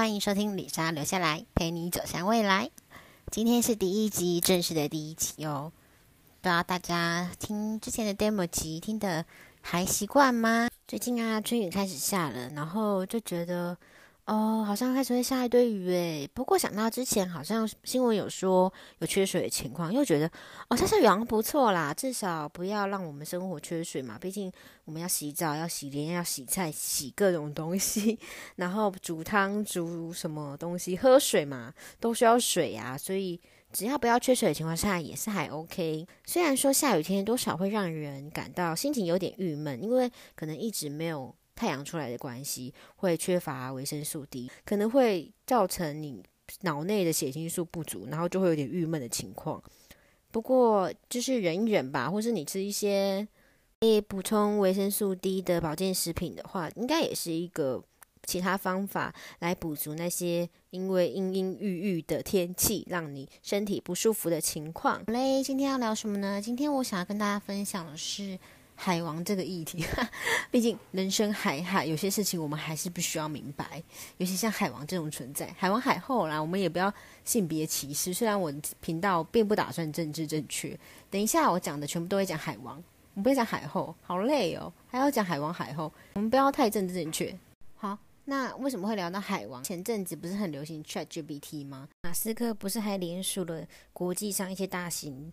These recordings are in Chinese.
欢迎收听李莎留下来陪你走向未来。今天是第一集，正式的第一集哦。不知道大家听之前的 demo 集听的还习惯吗？最近啊，春雨开始下了，然后就觉得。哦，好像开始会下一堆雨诶。不过想到之前好像新闻有说有缺水的情况，又觉得哦，下下雨好像不错啦，至少不要让我们生活缺水嘛。毕竟我们要洗澡、要洗脸、要洗菜、洗各种东西，然后煮汤、煮什么东西、喝水嘛，都需要水啊。所以只要不要缺水的情况下，也是还 OK。虽然说下雨天多少会让人感到心情有点郁闷，因为可能一直没有。太阳出来的关系会缺乏维生素 D，可能会造成你脑内的血清素不足，然后就会有点郁闷的情况。不过就是忍一忍吧，或是你吃一些可以补充维生素 D 的保健食品的话，应该也是一个其他方法来补足那些因为阴阴郁郁的天气让你身体不舒服的情况。好嘞，今天要聊什么呢？今天我想要跟大家分享的是。海王这个议题，毕竟人生海海，有些事情我们还是不需要明白。尤其像海王这种存在，海王海后啦，我们也不要性别歧视。虽然我频道并不打算政治正确，等一下我讲的全部都会讲海王，我不会讲海后，好累哦，还要讲海王海后，我们不要太政治正确。好，那为什么会聊到海王？前阵子不是很流行 ChatGPT 吗？马斯克不是还联署了国际上一些大型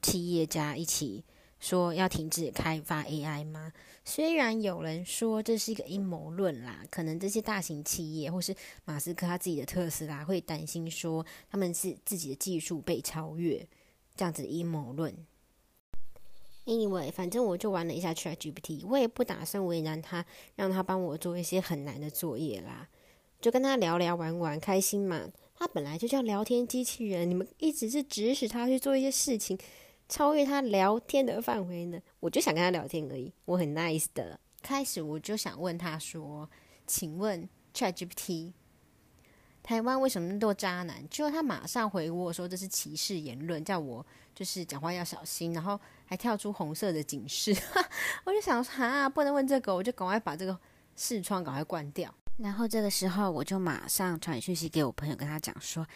企业家一起。说要停止开发 AI 吗？虽然有人说这是一个阴谋论啦，可能这些大型企业或是马斯克他自己的特斯拉会担心说他们是自己的技术被超越，这样子阴谋论。Anyway，反正我就玩了一下 ChatGPT，我也不打算为难他，让他帮我做一些很难的作业啦，就跟他聊聊玩玩，开心嘛。他本来就叫聊天机器人，你们一直是指使他去做一些事情。超越他聊天的范围呢？我就想跟他聊天而已，我很 nice 的。开始我就想问他说：“请问 ChatGPT，台湾为什么那么多渣男？”结果他马上回我说：“这是歧视言论，叫我就是讲话要小心。”然后还跳出红色的警示。我就想说啊，不能问这个，我就赶快把这个视窗赶快关掉。然后这个时候我就马上传讯息给我朋友，跟他讲说。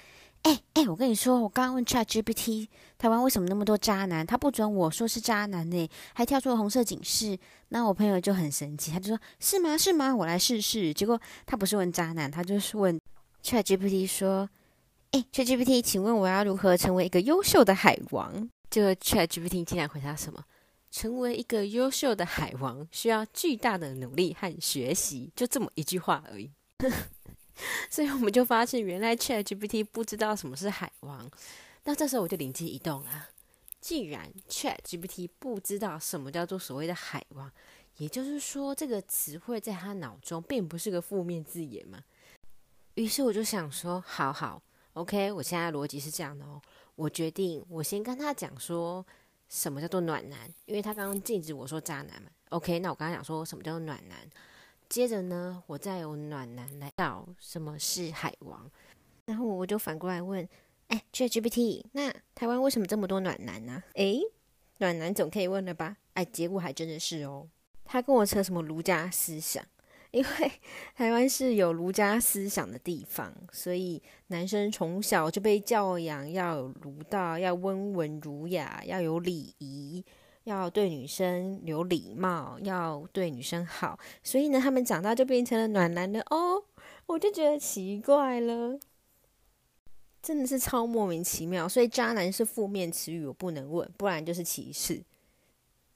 哎哎，我跟你说，我刚刚问 ChatGPT，台湾为什么那么多渣男？他不准我说是渣男呢，还跳出了红色警示。那我朋友就很神奇，他就说：“是吗？是吗？我来试试。”结果他不是问渣男，他就是问 ChatGPT 说：“哎，ChatGPT，请问我要如何成为一个优秀的海王？”这个 ChatGPT 竟然回答什么：“成为一个优秀的海王需要巨大的努力和学习。”就这么一句话而已。所以我们就发现，原来 ChatGPT 不知道什么是海王。那这时候我就灵机一动啊，既然 ChatGPT 不知道什么叫做所谓的海王，也就是说这个词汇在他脑中并不是个负面字眼嘛。于是我就想说，好好，OK，我现在逻辑是这样的哦。我决定，我先跟他讲说什么叫做暖男，因为他刚刚禁止我说渣男嘛。OK，那我刚刚讲说什么叫做暖男。接着呢，我再由暖男来到什么是海王，然后我就反过来问，哎，ChatGPT，那台湾为什么这么多暖男呢？哎，暖男总可以问了吧？哎，结果还真的是哦，他跟我扯什么儒家思想，因为台湾是有儒家思想的地方，所以男生从小就被教养要有儒道，要温文儒雅，要有礼仪。要对女生有礼貌，要对女生好，所以呢，他们长大就变成了暖男的哦。我就觉得奇怪了，真的是超莫名其妙。所以渣男是负面词语，我不能问，不然就是歧视。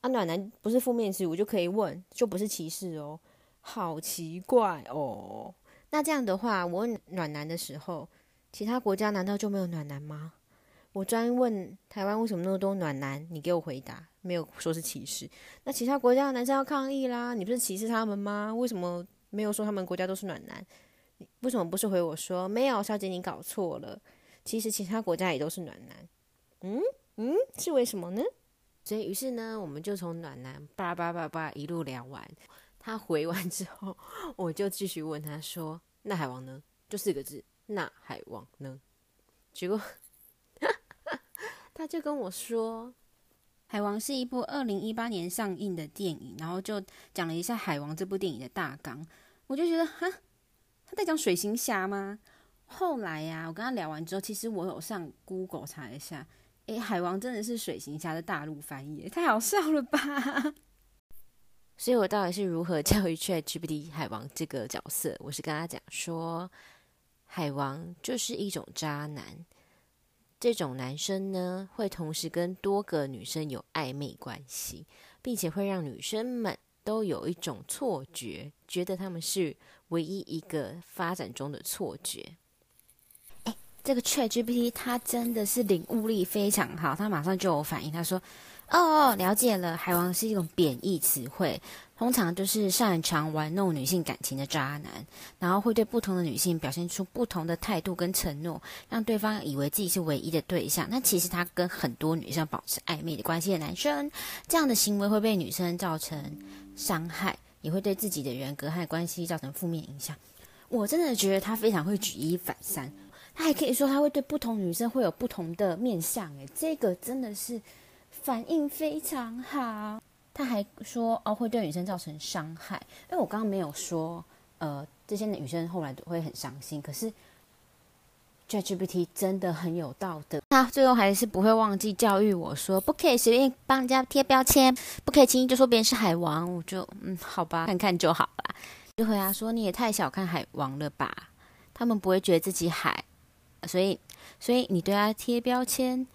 啊，暖男不是负面词语，我就可以问，就不是歧视哦。好奇怪哦。那这样的话，我问暖男的时候，其他国家难道就没有暖男吗？我专问台湾为什么那么多暖男，你给我回答，没有说是歧视。那其他国家的男生要抗议啦，你不是歧视他们吗？为什么没有说他们国家都是暖男？为什么不是回我说没有，小姐你搞错了，其实其他国家也都是暖男。嗯嗯，是为什么呢？所以于是呢，我们就从暖男叭叭叭叭一路聊完。他回完之后，我就继续问他说：“那海王呢？就四个字，那海王呢？”结果。他就跟我说，《海王》是一部二零一八年上映的电影，然后就讲了一下《海王》这部电影的大纲。我就觉得，哈，《他在讲水行侠吗？后来呀、啊，我跟他聊完之后，其实我有上 Google 查一下，诶，海王真的是水行侠的大陆翻译，太好笑了吧！所以我到底是如何教育 ChatGPT 海王这个角色？我是跟他讲说，海王就是一种渣男。这种男生呢，会同时跟多个女生有暧昧关系，并且会让女生们都有一种错觉，觉得他们是唯一一个发展中的错觉。诶，这个 ChatGPT 它真的是领悟力非常好，他马上就有反应，他说。哦哦，了解了。海王是一种贬义词汇，通常就是擅长玩弄女性感情的渣男，然后会对不同的女性表现出不同的态度跟承诺，让对方以为自己是唯一的对象。那其实他跟很多女生保持暧昧的关系的男生，这样的行为会被女生造成伤害，也会对自己的人格和关系造成负面影响。我真的觉得他非常会举一反三，他还可以说他会对不同女生会有不同的面相。诶，这个真的是。反应非常好，他还说哦，会对女生造成伤害，因为我刚刚没有说，呃，这些女生后来都会很伤心。可是 ChatGPT 真的很有道德，他最后还是不会忘记教育我说，不可以随便帮人家贴标签，不可以轻易就说别人是海王。我就嗯，好吧，看看就好啦。就回答说，你也太小看海王了吧？他们不会觉得自己海，所以所以你对他贴标签。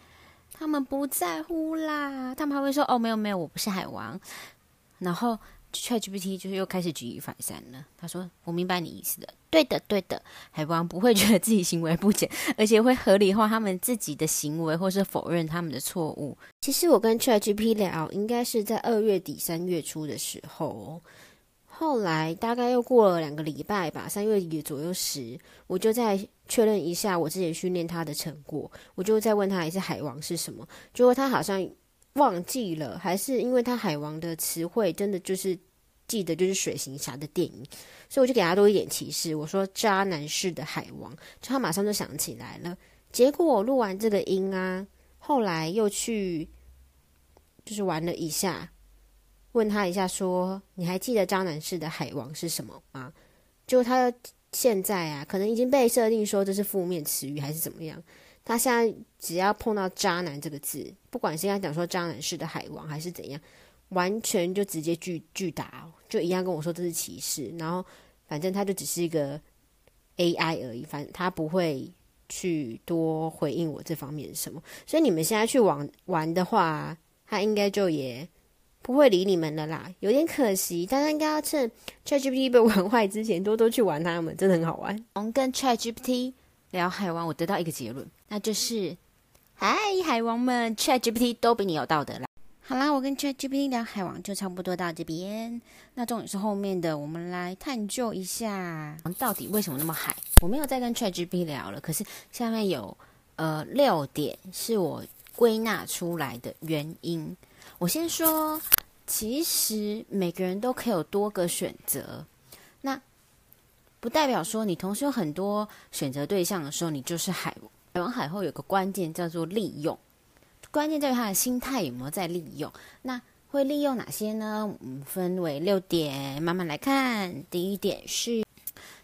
他们不在乎啦，他们还会说：“哦，没有没有，我不是海王。”然后 ChatGPT 就是又开始举一反三了。他说：“我明白你意思的，对的对的，海王不会觉得自己行为不检，而且会合理化他们自己的行为，或是否认他们的错误。”其实我跟 ChatGPT 聊，应该是在二月底三月初的时候。后来大概又过了两个礼拜吧，三月底左右时，我就再确认一下我之前训练他的成果，我就再问他一次海王是什么，结果他好像忘记了，还是因为他海王的词汇真的就是记得就是水行侠的电影，所以我就给他多一点提示，我说渣男式的海王，就他马上就想起来了。结果我录完这个音啊，后来又去就是玩了一下。问他一下，说你还记得渣男式的海王是什么吗？就他现在啊，可能已经被设定说这是负面词语还是怎么样。他现在只要碰到渣男这个字，不管是跟他讲说渣男式的海王还是怎样，完全就直接拒拒答，就一样跟我说这是歧视。然后反正他就只是一个 AI 而已，反正他不会去多回应我这方面什么。所以你们现在去玩玩的话，他应该就也。不会理你们的啦，有点可惜。大家应该要趁 ChatGPT 被玩坏之前，多多去玩它们，真的很好玩。我们跟 ChatGPT 聊海王，我得到一个结论，那就是：嗨，海王们，ChatGPT 都比你有道德啦。好啦，我跟 ChatGPT 聊海王就差不多到这边。那重点是后面的，我们来探究一下，到底为什么那么海？我没有再跟 ChatGPT 聊了，可是下面有呃六点是我归纳出来的原因。我先说，其实每个人都可以有多个选择，那不代表说你同时有很多选择对象的时候，你就是海王。海王海后有个关键叫做利用，关键在于他的心态有没有在利用。那会利用哪些呢？我们分为六点，慢慢来看。第一点是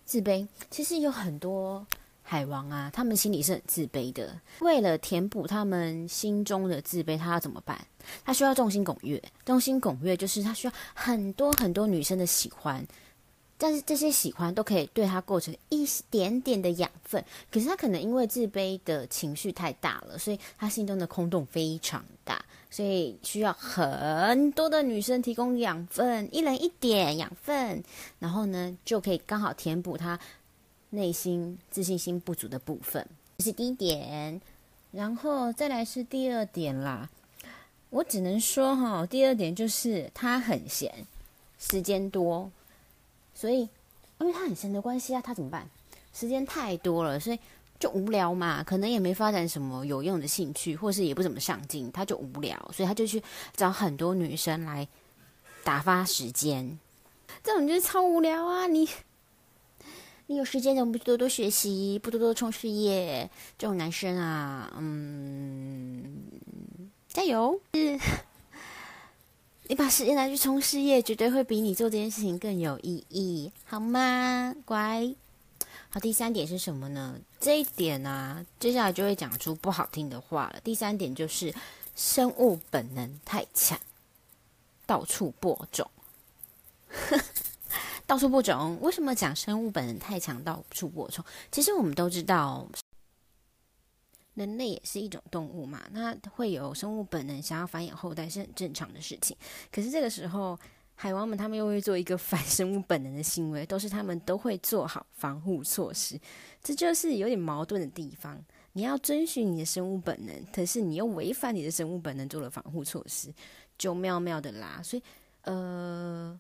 自卑，其实有很多。海王啊，他们心里是很自卑的。为了填补他们心中的自卑，他要怎么办？他需要众星拱月。众星拱月就是他需要很多很多女生的喜欢，但是这些喜欢都可以对他构成一点点的养分。可是他可能因为自卑的情绪太大了，所以他心中的空洞非常大，所以需要很多的女生提供养分，一人一点养分，然后呢，就可以刚好填补他。内心自信心不足的部分，这是第一点，然后再来是第二点啦。我只能说哈，第二点就是他很闲，时间多，所以因为他很闲的关系啊，他怎么办？时间太多了，所以就无聊嘛，可能也没发展什么有用的兴趣，或是也不怎么上进，他就无聊，所以他就去找很多女生来打发时间。这种就是超无聊啊，你。你有时间怎么不多多学习，不多多冲事业？这种男生啊，嗯，加油！你把时间拿去冲事业，绝对会比你做这件事情更有意义，好吗？乖。好，第三点是什么呢？这一点啊，接下来就会讲出不好听的话了。第三点就是生物本能太强，到处播种。到处播种，为什么讲生物本能太强，到处播种？其实我们都知道，人类也是一种动物嘛，那会有生物本能想要繁衍后代是很正常的事情。可是这个时候，海王们他们又会做一个反生物本能的行为，都是他们都会做好防护措施，这就是有点矛盾的地方。你要遵循你的生物本能，可是你又违反你的生物本能做了防护措施，就妙妙的啦。所以，呃，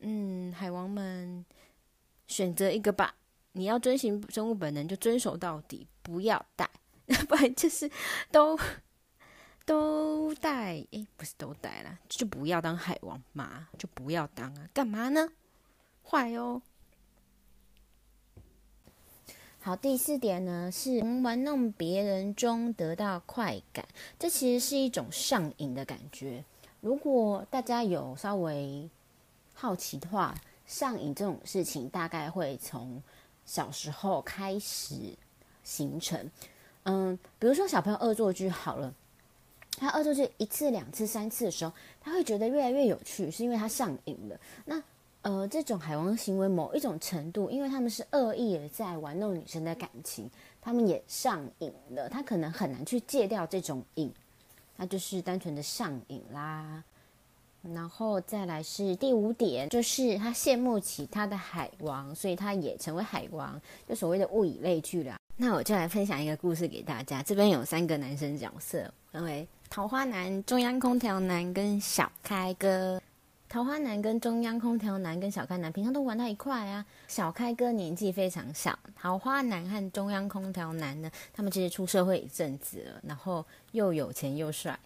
嗯，海王们选择一个吧，你要遵循生物本能就遵守到底，不要带，不然就是都。都带诶，不是都带了，就不要当海王嘛，就不要当啊，干嘛呢？坏哦。好，第四点呢，是从玩弄别人中得到快感，这其实是一种上瘾的感觉。如果大家有稍微好奇的话，上瘾这种事情大概会从小时候开始形成。嗯，比如说小朋友恶作剧好了。他恶作剧一次、两次、三次的时候，他会觉得越来越有趣，是因为他上瘾了。那呃，这种海王行为某一种程度，因为他们是恶意的在玩弄女生的感情，他们也上瘾了。他可能很难去戒掉这种瘾，那就是单纯的上瘾啦。然后再来是第五点，就是他羡慕其他的海王，所以他也成为海王，就所谓的物以类聚了。那我就来分享一个故事给大家。这边有三个男生角色，分为桃花男、中央空调男跟小开哥。桃花男跟中央空调男跟小开男平常都玩到一块啊。小开哥年纪非常小，桃花男和中央空调男呢，他们其实出社会一阵子了，然后又有钱又帅。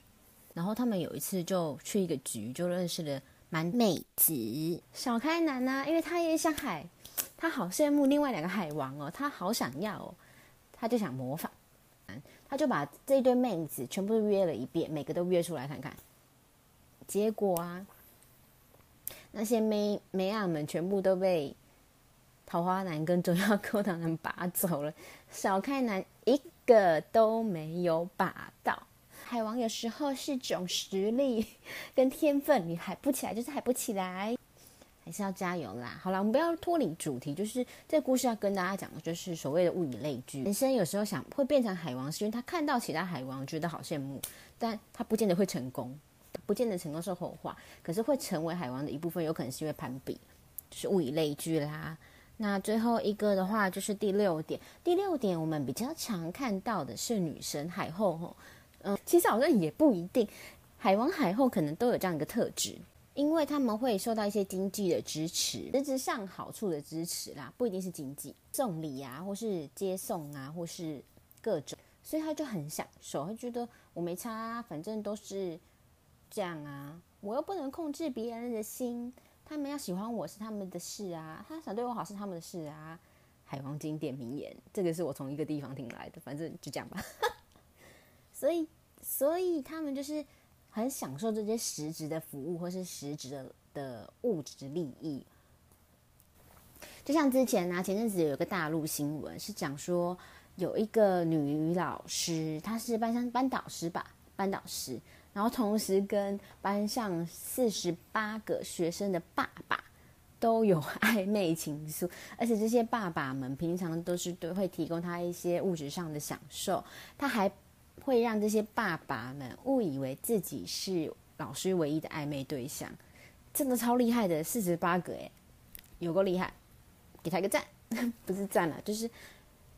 然后他们有一次就去一个局，就认识了蛮妹子。小开男呢、啊，因为他也想海，他好羡慕另外两个海王哦，他好想要哦。他就想模仿，他就把这一堆妹子全部都约了一遍，每个都约出来看看。结果啊，那些妹妹啊们全部都被桃花男跟中央空调男拔走了，小开男一个都没有拔到。海王有时候是种实力 跟天分，你海不起来就是海不起来。还是要加油啦！好啦，我们不要脱离主题，就是这故事要跟大家讲的，就是所谓的物以类聚。人生有时候想会变成海王，是因为他看到其他海王觉得好羡慕，但他不见得会成功，不见得成功是后话。可是会成为海王的一部分，有可能是因为攀比，就是物以类聚啦。那最后一个的话，就是第六点。第六点我们比较常看到的是女神海后吼，嗯，其实好像也不一定，海王海后可能都有这样一个特质。因为他们会受到一些经济的支持，实质上好处的支持啦，不一定是经济，送礼啊，或是接送啊，或是各种，所以他就很享受，他觉得我没差啊，反正都是这样啊，我又不能控制别人的心，他们要喜欢我是他们的事啊，他想对我好是他们的事啊。海王经典名言，这个是我从一个地方听来的，反正就这样吧。所以，所以他们就是。很享受这些实质的服务，或是实质的的物质利益。就像之前呢、啊，前阵子有个大陆新闻是讲说，有一个女老师，她是班上班导师吧，班导师，然后同时跟班上四十八个学生的爸爸都有暧昧情愫，而且这些爸爸们平常都是都会提供她一些物质上的享受，她还。会让这些爸爸们误以为自己是老师唯一的暧昧对象，真的超厉害的，四十八个哎，有够厉害，给他一个赞，不是赞了，就是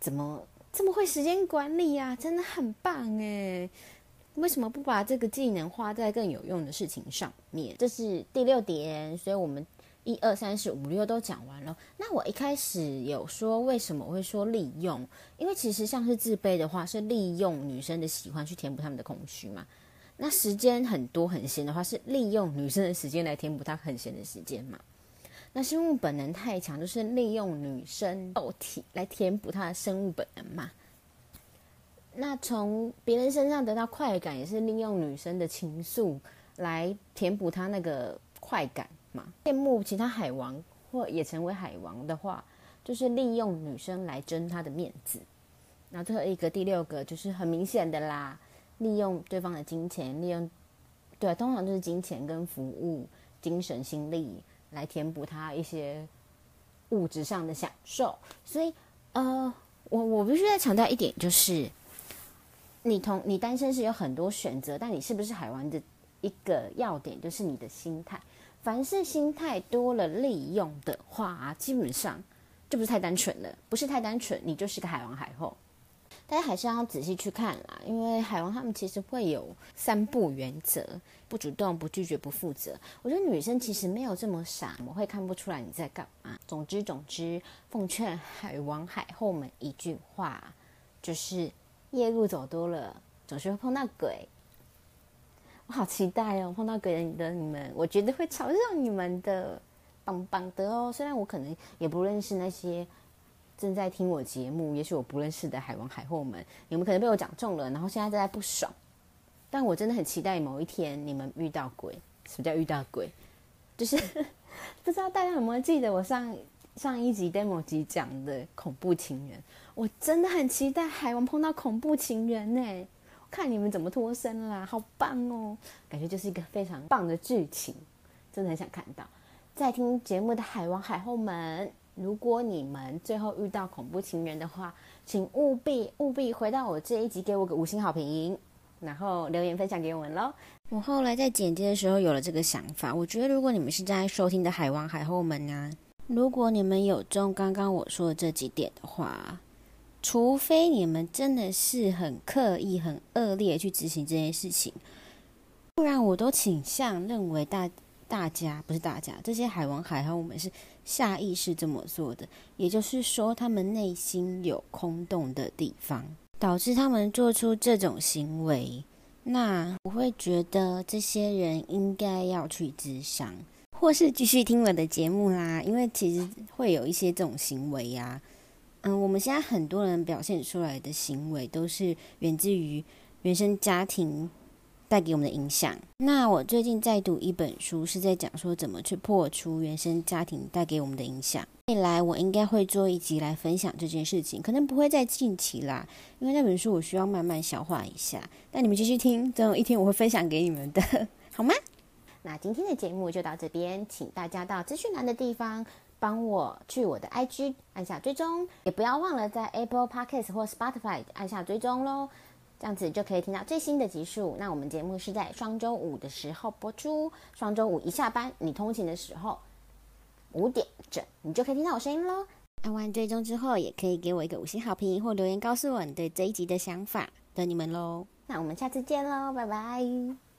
怎么这么会时间管理呀、啊？真的很棒哎！为什么不把这个技能花在更有用的事情上面？这是第六点，所以我们。一二三四五六都讲完了。那我一开始有说为什么我会说利用？因为其实像是自卑的话，是利用女生的喜欢去填补他们的空虚嘛。那时间很多很闲的话，是利用女生的时间来填补她很闲的时间嘛。那生物本能太强，就是利用女生肉体来填补她的生物本能嘛。那从别人身上得到快感，也是利用女生的情愫来填补她那个快感。嘛，羡慕其他海王或也成为海王的话，就是利用女生来争他的面子。那最后一个第六个就是很明显的啦，利用对方的金钱，利用对，通常就是金钱跟服务、精神心力来填补他一些物质上的享受。所以，呃，我我必须再强调一点，就是你同你单身是有很多选择，但你是不是海王的一个要点就是你的心态。凡是心态多了利用的话，基本上就不是太单纯了。不是太单纯，你就是个海王海后。大家还是要仔细去看啦，因为海王他们其实会有三不原则：不主动、不拒绝、不负责。我觉得女生其实没有这么傻，我会看不出来你在干嘛。总之，总之，奉劝海王海后们一句话，就是夜路走多了，总是会碰到鬼。好期待哦！碰到鬼人的你们，我觉得会嘲笑你们的，棒棒的哦。虽然我可能也不认识那些正在听我节目，也许我不认识的海王海后们，你们可能被我讲中了，然后现在正在不爽。但我真的很期待某一天你们遇到鬼。什么叫遇到鬼？就是 不知道大家有没有记得我上上一集 demo 集讲的恐怖情人？我真的很期待海王碰到恐怖情人呢。看你们怎么脱身啦，好棒哦！感觉就是一个非常棒的剧情，真的很想看到。在听节目的海王海后们，如果你们最后遇到恐怖情人的话，请务必务必回到我这一集，给我个五星好评，然后留言分享给我们喽。我后来在剪辑的时候有了这个想法，我觉得如果你们是在收听的海王海后们啊，如果你们有中刚刚我说的这几点的话。除非你们真的是很刻意、很恶劣去执行这件事情，不然我都倾向认为大大家不是大家，这些海王海后我们是下意识这么做的，也就是说，他们内心有空洞的地方，导致他们做出这种行为。那我会觉得这些人应该要去咨商，或是继续听我的节目啦，因为其实会有一些这种行为呀、啊。嗯，我们现在很多人表现出来的行为都是源自于原生家庭带给我们的影响。那我最近在读一本书，是在讲说怎么去破除原生家庭带给我们的影响。未来我应该会做一集来分享这件事情，可能不会在近期啦，因为那本书我需要慢慢消化一下。但你们继续听，总有一天我会分享给你们的，好吗？那今天的节目就到这边，请大家到资讯栏的地方。帮我去我的 IG 按下追踪，也不要忘了在 Apple Podcast 或 Spotify 按下追踪喽，这样子就可以听到最新的集数。那我们节目是在双周五的时候播出，双周五一下班，你通勤的时候五点整，你就可以听到我声音喽。按完追踪之后，也可以给我一个五星好评或留言告诉我你对这一集的想法，等你们喽。那我们下次见喽，拜拜。